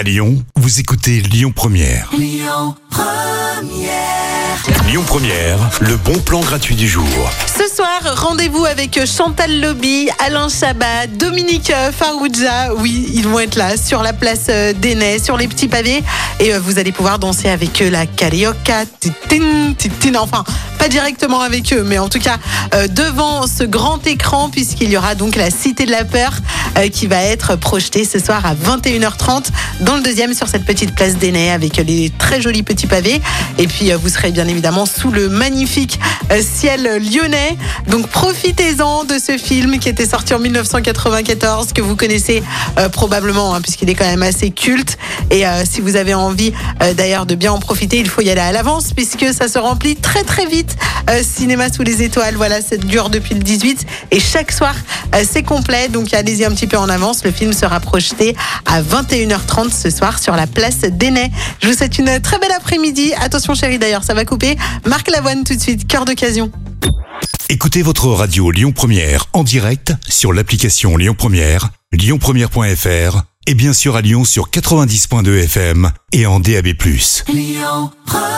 À Lyon, vous écoutez Lyon Première. Lyon Première. le bon plan gratuit du jour. Ce soir, rendez-vous avec Chantal Lobby, Alain Chabat, Dominique Farouja. Oui, ils vont être là sur la place d'Enay, sur les petits pavés. Et euh, vous allez pouvoir danser avec eux la carioca. Titin, titin, enfin, pas directement avec eux, mais en tout cas euh, devant ce grand écran, puisqu'il y aura donc la Cité de la Peur euh, qui va être projetée ce soir à 21h30 dans le deuxième sur cette petite place d'Enay avec les très jolis petits pavés. Et puis vous serez bien évidemment sous le magnifique ciel lyonnais. Donc profitez-en de ce film qui était sorti en 1994, que vous connaissez euh, probablement, hein, puisqu'il est quand même assez culte. Et euh, si vous avez envie euh, d'ailleurs de bien en profiter, il faut y aller à l'avance, puisque ça se remplit très très vite. Cinéma sous les étoiles, voilà, ça dure depuis le 18. Et chaque soir, c'est complet. Donc allez-y un petit peu en avance. Le film sera projeté à 21h30 ce soir sur la place d'Enay. Je vous souhaite une très belle après-midi. Attention chérie d'ailleurs, ça va couper. Marc Lavoine tout de suite, cœur d'occasion. Écoutez votre radio Lyon Première en direct sur l'application Lyon Première, lyonpremière.fr et bien sûr à Lyon sur 90.2 FM et en DAB+. Lyon Première